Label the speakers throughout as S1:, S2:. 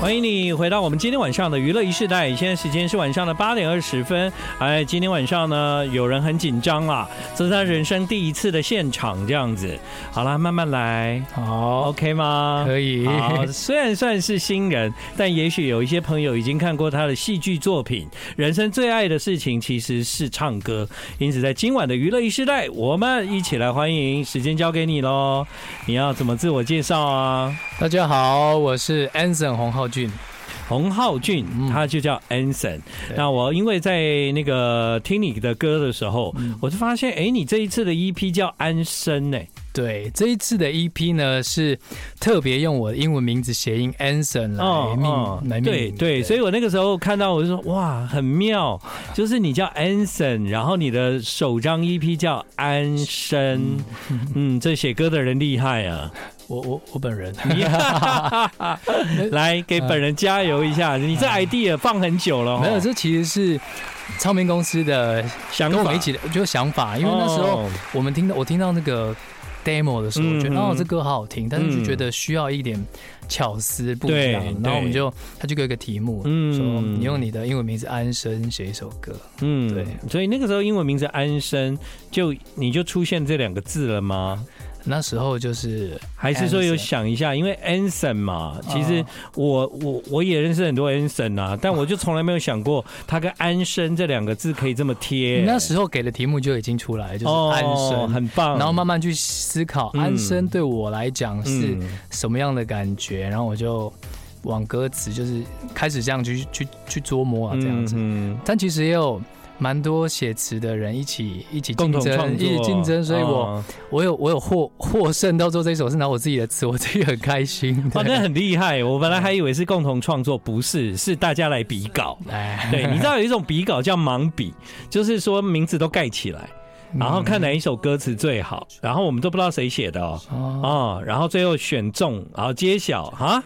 S1: 欢迎你回到我们今天晚上的娱乐一世代，现在时间是晚上的八点二十分。哎，今天晚上呢，有人很紧张啦，这是他人生第一次的现场，这样子。好啦，慢慢来，好，OK 吗？
S2: 可以。
S1: 好，虽然算是新人，但也许有一些朋友已经看过他的戏剧作品。人生最爱的事情其实是唱歌，因此在今晚的娱乐一世代，我们一起来欢迎。时间交给你喽，你要怎么自我介绍啊？
S2: 大家好，我是 Anson 洪浩俊。
S1: 洪浩俊，他就叫 Anson。那我因为在那个听你的歌的时候，我就发现，哎，你这一次的 EP 叫安生呢？
S2: 对，这一次的 EP 呢是特别用我的英文名字谐音 Anson 来命、哦哦、来命名。对
S1: 对，所以我那个时候看到我就说，哇，很妙，就是你叫 Anson，然后你的首张 EP 叫安生。嗯，这写歌的人厉害啊。
S2: 我我我本人，
S1: 来给本人加油一下。你这 idea 放很久了，
S2: 没有？这其实是唱片公司的想跟我们一起的，就想法。因为那时候我们听到我听到那个 demo 的时候，觉得哦，这歌好好听，但是就觉得需要一点巧思不一样。然后我们就他就给一个题目，嗯，说你用你的英文名字安生写一首歌，嗯，对。
S1: 所以那个时候英文名字安生，就你就出现这两个字了吗？
S2: 那时候就是
S1: 还是说有想一下，因为 Anson 嘛，其实我我我也认识很多 Anson 啊，但我就从来没有想过他跟安生这两个字可以这么贴。
S2: 那时候给的题目就已经出来，就是安生，
S1: 很棒。
S2: 然后慢慢去思考安生对我来讲是什么样的感觉，然后我就往歌词就是开始这样去去去琢磨啊，这样子。嗯但其实也有。蛮多写词的人一起一起竞争，一起竞争，所以我、哦、我有我有获获胜，到最后这一首是拿我自己的词，我自己很开心。
S1: 反正很厉害，我本来还以为是共同创作，不是，是大家来比稿。哎，对，你知道有一种比稿叫盲比，就是说名字都盖起来。然后看哪一首歌词最好，然后我们都不知道谁写的哦，哦，然后最后选中，然后揭晓啊，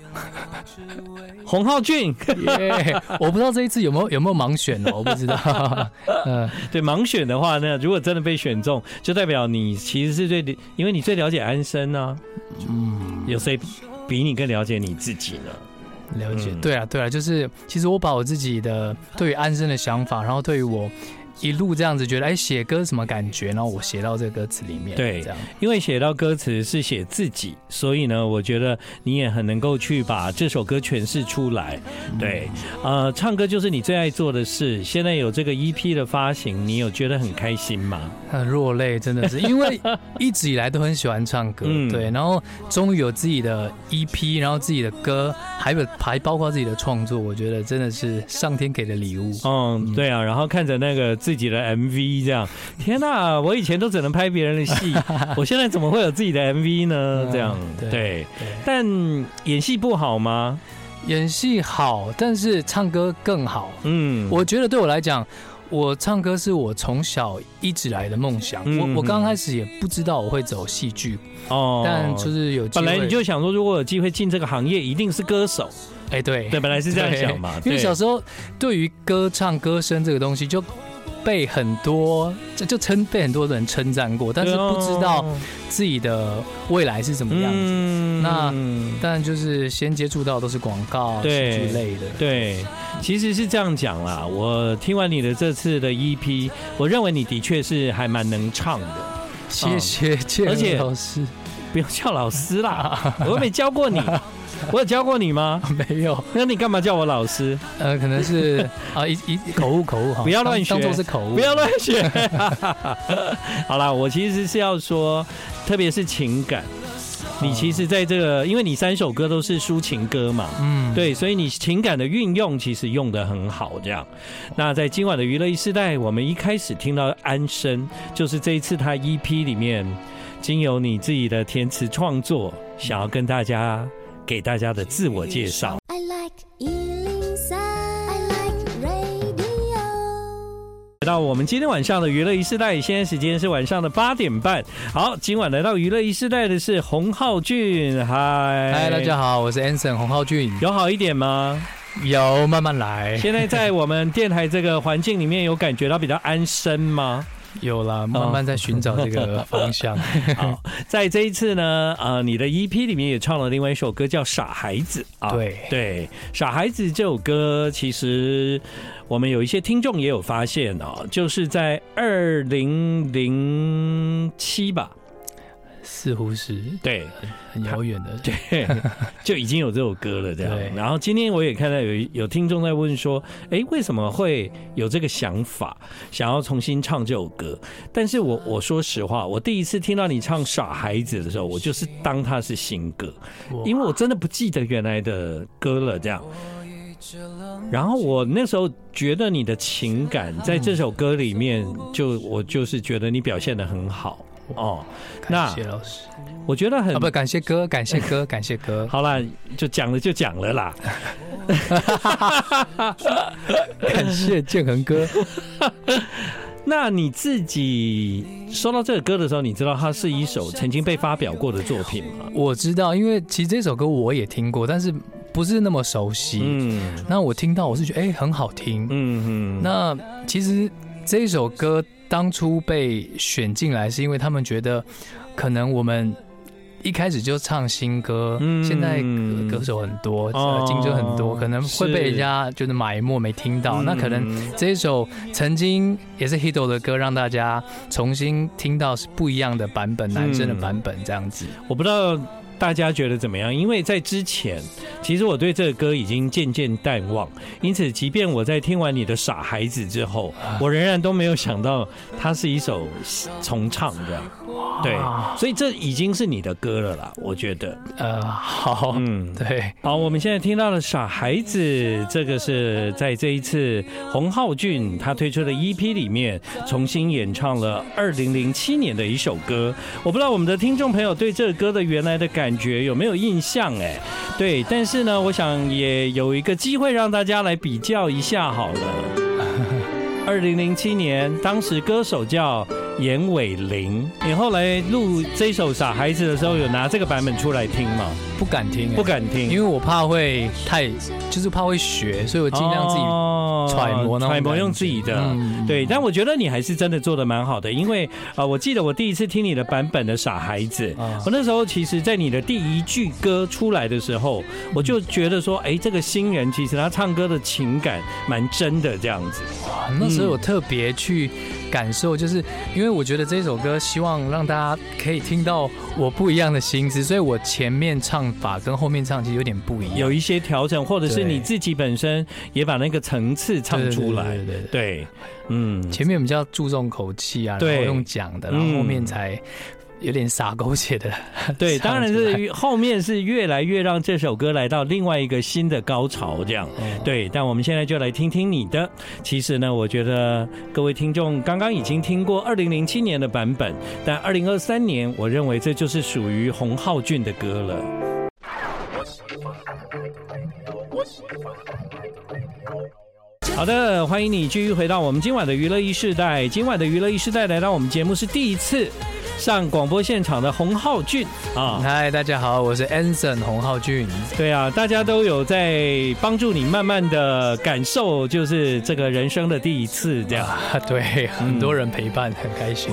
S1: 洪浩俊，yeah,
S2: 我不知道这一次有没有有没有盲选哦，我不知道，
S1: 嗯，对，盲选的话呢，如果真的被选中，就代表你其实是最，因为你最了解安生呢，嗯，有谁比你更了解你自己呢？
S2: 了解，对啊，对啊，就是其实我把我自己的对于安生的想法，然后对于我。一路这样子觉得，哎，写歌什么感觉？然后我写到这个歌词里面，
S1: 对，
S2: 这样，
S1: 因为写到歌词是写自己，所以呢，我觉得你也很能够去把这首歌诠释出来。对，呃，唱歌就是你最爱做的事。现在有这个 EP 的发行，你有觉得很开心吗？
S2: 很落泪，真的是，因为一直以来都很喜欢唱歌，对，然后终于有自己的 EP，然后自己的歌，还有还包括自己的创作，我觉得真的是上天给的礼物。
S1: 嗯，对啊，然后看着那个。自己的 MV 这样，天哪！我以前都只能拍别人的戏，我现在怎么会有自己的 MV 呢？这样，对，对，但演戏不好吗？
S2: 演戏好，但是唱歌更好。嗯，我觉得对我来讲，我唱歌是我从小一直来的梦想。嗯、我我刚开始也不知道我会走戏剧哦，但就是有
S1: 本来你就想说，如果有机会进这个行业，一定是歌手。
S2: 哎、欸，对，
S1: 对，本来是这样想嘛。
S2: 因为小时候对于歌唱、歌声这个东西就。被很多就就称被很多人称赞过，但是不知道自己的未来是什么样子。嗯、那但就是先接触到都是广告、戏剧类的。
S1: 对，其实是这样讲啦。我听完你的这次的 EP，我认为你的确是还蛮能唱的。
S2: 谢谢，谢谢而且老师，
S1: 不用叫老师啦，我又没教过你。我有教过你吗？
S2: 没有。
S1: 那你干嘛叫我老师？
S2: 呃，可能是 啊，一一口误口误哈，
S1: 不要乱学，
S2: 当做是口误，
S1: 不要乱学。好啦，我其实是要说，特别是情感，你其实在这个，因为你三首歌都是抒情歌嘛，嗯，对，所以你情感的运用其实用的很好。这样，那在今晚的娱乐一世代，我们一开始听到安生，就是这一次他 EP 里面，经由你自己的填词创作，想要跟大家。给大家的自我介绍。I like 103, I like radio。来到我们今天晚上的娱乐一世代，现在时间是晚上的八点半。好，今晚来到娱乐一世代的是洪浩俊。嗨，
S2: 嗨，大家好，我是 Anson 洪浩俊。
S1: 有好一点吗？
S2: 有，慢慢来。
S1: 现在在我们电台这个环境里面，有感觉到比较安身吗？
S2: 有了，慢慢在寻找这个方向。
S1: 好，在这一次呢，呃，你的 EP 里面也唱了另外一首歌，叫《傻孩子》啊。
S2: 对
S1: 对，《傻孩子》这首歌，其实我们有一些听众也有发现哦，就是在二零零七吧。
S2: 似乎是
S1: 对，
S2: 很遥远的，
S1: 对，就已经有这首歌了，这
S2: 样。
S1: 然后今天我也看到有有听众在问说，哎，为什么会有这个想法，想要重新唱这首歌？但是我我说实话，我第一次听到你唱《傻孩子》的时候，我就是当它是新歌，因为我真的不记得原来的歌了，这样。然后我那时候觉得你的情感在这首歌里面，就我就是觉得你表现的很好。哦，那
S2: 谢老师，
S1: 我觉得很、
S2: 啊、不感谢哥，感谢哥，感谢哥。
S1: 好了，就讲了就讲了啦。
S2: 感谢建恒哥。
S1: 那你自己收到这个歌的时候，你知道它是一首曾经被发表过的作品吗？
S2: 我知道，因为其实这首歌我也听过，但是不是那么熟悉。嗯，那我听到我是觉得哎、欸、很好听。嗯嗯。那其实这一首歌。当初被选进来是因为他们觉得，可能我们一开始就唱新歌，嗯、现在歌手很多，竞争、哦、很多，可能会被人家就是埋没没听到。是那可能这一首曾经也是 hit 的歌，让大家重新听到是不一样的版本，男生的版本这样子。
S1: 我不知道。大家觉得怎么样？因为在之前，其实我对这个歌已经渐渐淡忘，因此，即便我在听完你的《傻孩子》之后，我仍然都没有想到它是一首重唱的。对，所以这已经是你的歌了啦，我觉得。
S2: 呃，好，嗯，对，
S1: 好，我们现在听到了《傻孩子》，这个是在这一次洪浩俊他推出的 EP 里面重新演唱了二零零七年的一首歌。我不知道我们的听众朋友对这个歌的原来的感觉有没有印象？哎，对，但是呢，我想也有一个机会让大家来比较一下好了。二零零七年，当时歌手叫。严伟玲，你后来录这首《傻孩子》的时候，有拿这个版本出来听吗？
S2: 不敢听，
S1: 不敢听，
S2: 因为我怕会太，就是怕会学，所以我尽量自己揣摩，
S1: 揣摩用自己的。嗯、对，但我觉得你还是真的做的蛮好的，因为啊、呃，我记得我第一次听你的版本的《傻孩子》，我那时候其实，在你的第一句歌出来的时候，我就觉得说，哎，这个新人其实他唱歌的情感蛮真的，这样子。
S2: 哇，那时候我特别去感受，就是因为我觉得这首歌希望让大家可以听到我不一样的心思，所以我前面唱。法跟后面唱其实有点不一样，
S1: 有一些调整，或者是你自己本身也把那个层次唱出来。对，嗯，
S2: 前面比较注重口气啊，然后用讲的，然后后面才有点傻狗血的。
S1: 对，当然是后面是越来越让这首歌来到另外一个新的高潮，这样。对，但我们现在就来听听你的。其实呢，我觉得各位听众刚刚已经听过二零零七年的版本，但二零二三年，我认为这就是属于洪浩俊的歌了。好的，欢迎你继续回到我们今晚的娱乐一世代。今晚的娱乐一世代来到我们节目是第一次上广播现场的洪浩俊啊！
S2: 嗨，大家好，我是 Anson 洪浩俊。
S1: 对啊，大家都有在帮助你慢慢的感受，就是这个人生的第一次这样。啊、
S2: 对，很多人陪伴，嗯、很开心。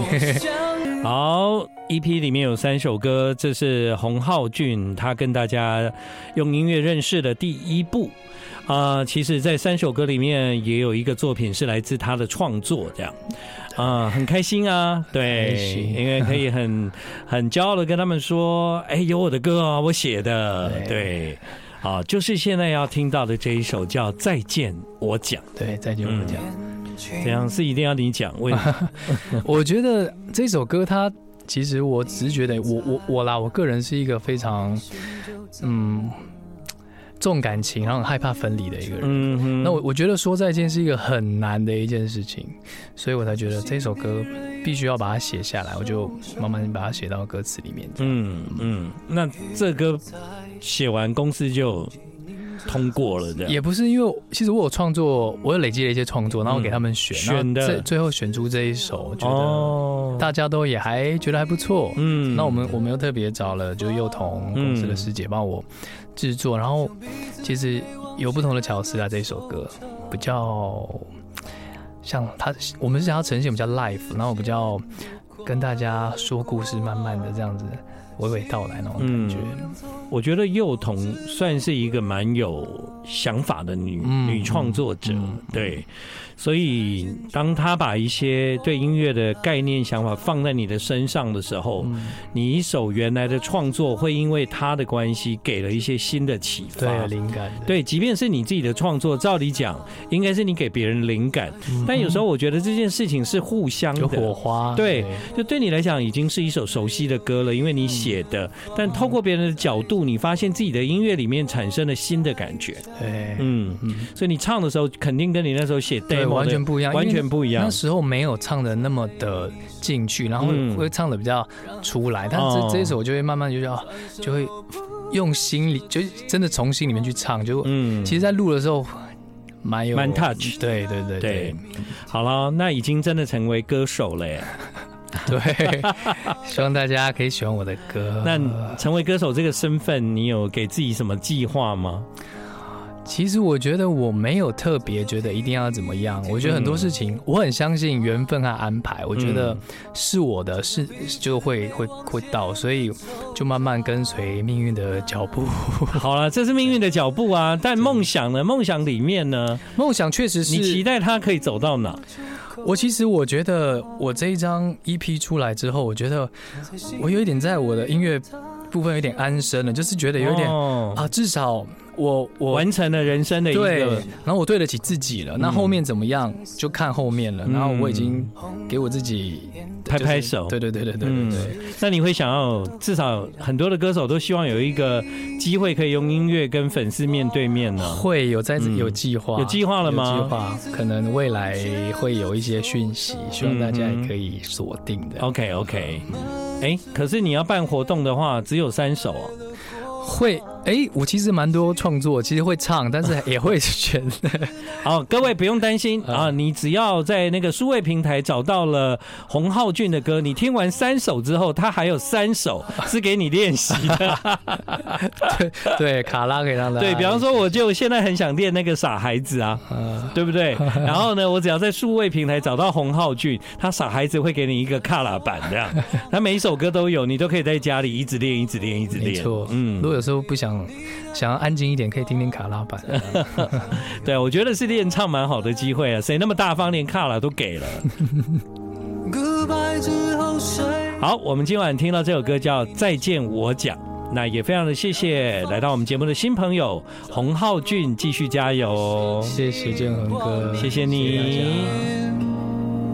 S1: 好，EP 里面有三首歌，这是洪浩俊他跟大家用音乐认识的第一部。啊、呃，其实，在三首歌里面也有一个作品是来自他的创作，这样啊、呃，很开心啊，对，因为可以很很骄傲的跟他们说，哎，有我的歌啊，我写的，对，对，啊，就是现在要听到的这一首叫《再见我讲》，
S2: 对，再见我讲，
S1: 这样是一定要你讲，为什么？
S2: 我觉得这首歌它其实我只是觉得我我我啦，我个人是一个非常嗯。重感情，然后很害怕分离的一个人。嗯哼。那我我觉得说再见是一个很难的一件事情，所以我才觉得这首歌必须要把它写下来，我就慢慢把它写到歌词里面。
S1: 嗯嗯。那这歌写完，公司就通过了，这样？
S2: 也不是，因为其实我有创作，我有累积了一些创作，然后给他们选，选的，最最后选出这一首，觉得大家都也还觉得还不错。嗯。那我们我们又特别找了就幼童公司的师姐帮我。制作，然后其实有不同的巧思啊。这一首歌比较像他，我们是想要呈现比较 life，然后比较跟大家说故事，慢慢的这样子娓娓道来那种感觉。
S1: 嗯，我觉得幼童算是一个蛮有想法的女、嗯、女创作者，嗯、对。所以，当她把一些对音乐的概念、想法放在你的身上的时候，嗯、你一首原来的创作会因为她的关系给了一些新的启发、
S2: 对灵感。
S1: 对，即便是你自己的创作，照理讲应该是你给别人灵感，嗯、但有时候我觉得这件事情是互相的
S2: 有火花。
S1: 对，就对你来讲已经是一首熟悉的歌了，因为你写的。嗯、但透过别人的角度，你发现自己的音乐里面产生了新的感觉。
S2: 对，
S1: 嗯嗯，所以你唱的时候，肯定跟你那时候写
S2: 完全不一样，
S1: 完全不一样。
S2: 那时候没有唱的那么的进去，然后会唱的比较出来。嗯、但是这这一首我就会慢慢就要就会用心里，就真的从心里面去唱。就嗯，其实，在录的时候蛮有
S1: 蛮 touch。
S2: 对对对对，对，
S1: 好了，那已经真的成为歌手了耶。
S2: 对，希望大家可以喜欢我的歌。
S1: 那成为歌手这个身份，你有给自己什么计划吗？
S2: 其实我觉得我没有特别觉得一定要怎么样，我觉得很多事情我很相信缘分和安排，我觉得是我的是就会会会到，所以就慢慢跟随命运的脚步。
S1: 好了，这是命运的脚步啊，但梦想呢？梦想里面呢？
S2: 梦想确实是
S1: 你期待它可以走到哪？
S2: 我其实我觉得我这一张 EP 出来之后，我觉得我有一点在我的音乐部分有点安身了，就是觉得有点啊，至少。我我
S1: 完成了人生的一个，
S2: 然后我对得起自己了。那后面怎么样就看后面了。然后我已经给我自己
S1: 拍拍手。
S2: 对对对对对对对。
S1: 那你会想要至少很多的歌手都希望有一个机会可以用音乐跟粉丝面对面呢？
S2: 会有在有计划，
S1: 有计划了吗？
S2: 计划可能未来会有一些讯息，希望大家也可以锁定的。
S1: OK OK。哎，可是你要办活动的话，只有三首哦。
S2: 会。哎、欸，我其实蛮多创作，其实会唱，但是 也会选。
S1: 好，各位不用担心啊，你只要在那个数位平台找到了洪浩俊的歌，你听完三首之后，他还有三首是给你练习的。
S2: 对对，卡拉给他的。
S1: 对，比方说，我就现在很想练那个傻孩子啊，对不对？然后呢，我只要在数位平台找到洪浩俊，他傻孩子会给你一个卡拉版这样，他每一首歌都有，你都可以在家里一直练，一直练，一直练。
S2: 没错，嗯，如果有时候不想。想要安静一点，可以听听卡拉版。
S1: 对，我觉得是练唱蛮好的机会啊！谁那么大方，连卡拉都给了。好，我们今晚听到这首歌叫《再见我讲》，那也非常的谢谢来到我们节目的新朋友洪浩俊，继续加油！
S2: 谢谢建恒哥，
S1: 谢谢你。谢谢